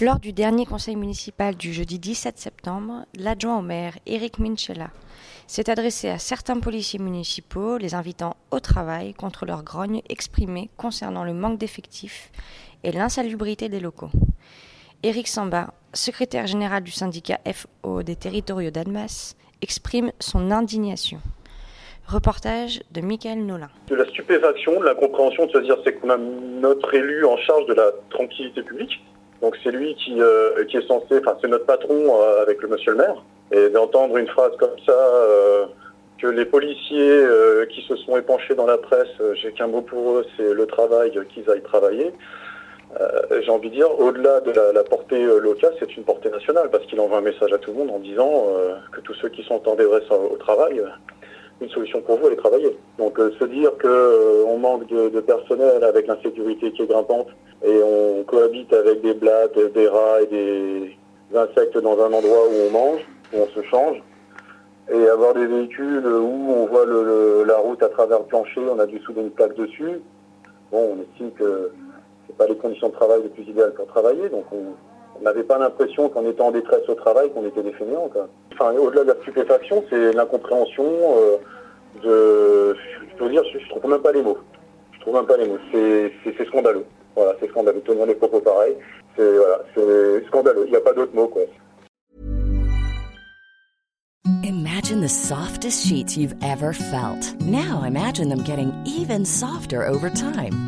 Lors du dernier conseil municipal du jeudi 17 septembre, l'adjoint au maire Éric Minchella s'est adressé à certains policiers municipaux, les invitant au travail contre leur grogne exprimée concernant le manque d'effectifs et l'insalubrité des locaux. Éric Samba, secrétaire général du syndicat FO des territoriaux d'Almas, exprime son indignation. Reportage de Michael Nolin. de la stupéfaction, de la compréhension, de se dire c'est qu'on a notre élu en charge de la tranquillité publique. Donc c'est lui qui, euh, qui est censé, enfin c'est notre patron euh, avec le monsieur le maire. Et d'entendre une phrase comme ça, euh, que les policiers euh, qui se sont épanchés dans la presse, euh, j'ai qu'un mot pour eux, c'est le travail, qu'ils aillent travailler. Euh, j'ai envie de dire, au-delà de la, la portée locale, c'est une portée nationale, parce qu'il envoie un message à tout le monde en disant que tous ceux qui sont en détresse au, travail, une solution pour vous, allez travailler. Donc euh, se dire que euh, manque de, personnel avec l'insécurité qui est grimpante et on cohabite avec des blattes, des rats et des insectes dans un endroit où on mange, où on se change, et avoir des véhicules où on voit le- la route à travers le plancher, on a dû souder une plaque dessus. Bon, on estime que c'est pas les conditions de travail les plus idéales pour travailler, donc on on n'avait pas l'impression qu'en étant en détresse au travail, qu'on était des fainéants. Enfin, au-delà de la stupéfaction, c'est l'incompréhension euh, de... Je dire, je, trouve même pas les mots. Je trouve même pas les mots. C'est scandaleux. Voilà, c'est scandaleux. Tenir des propos pareils, c'est voilà, scandaleux. Il n'y a pas d'autre mot, quoi. Imagine the softest sheets you've ever felt. Now imagine them getting even softer over time.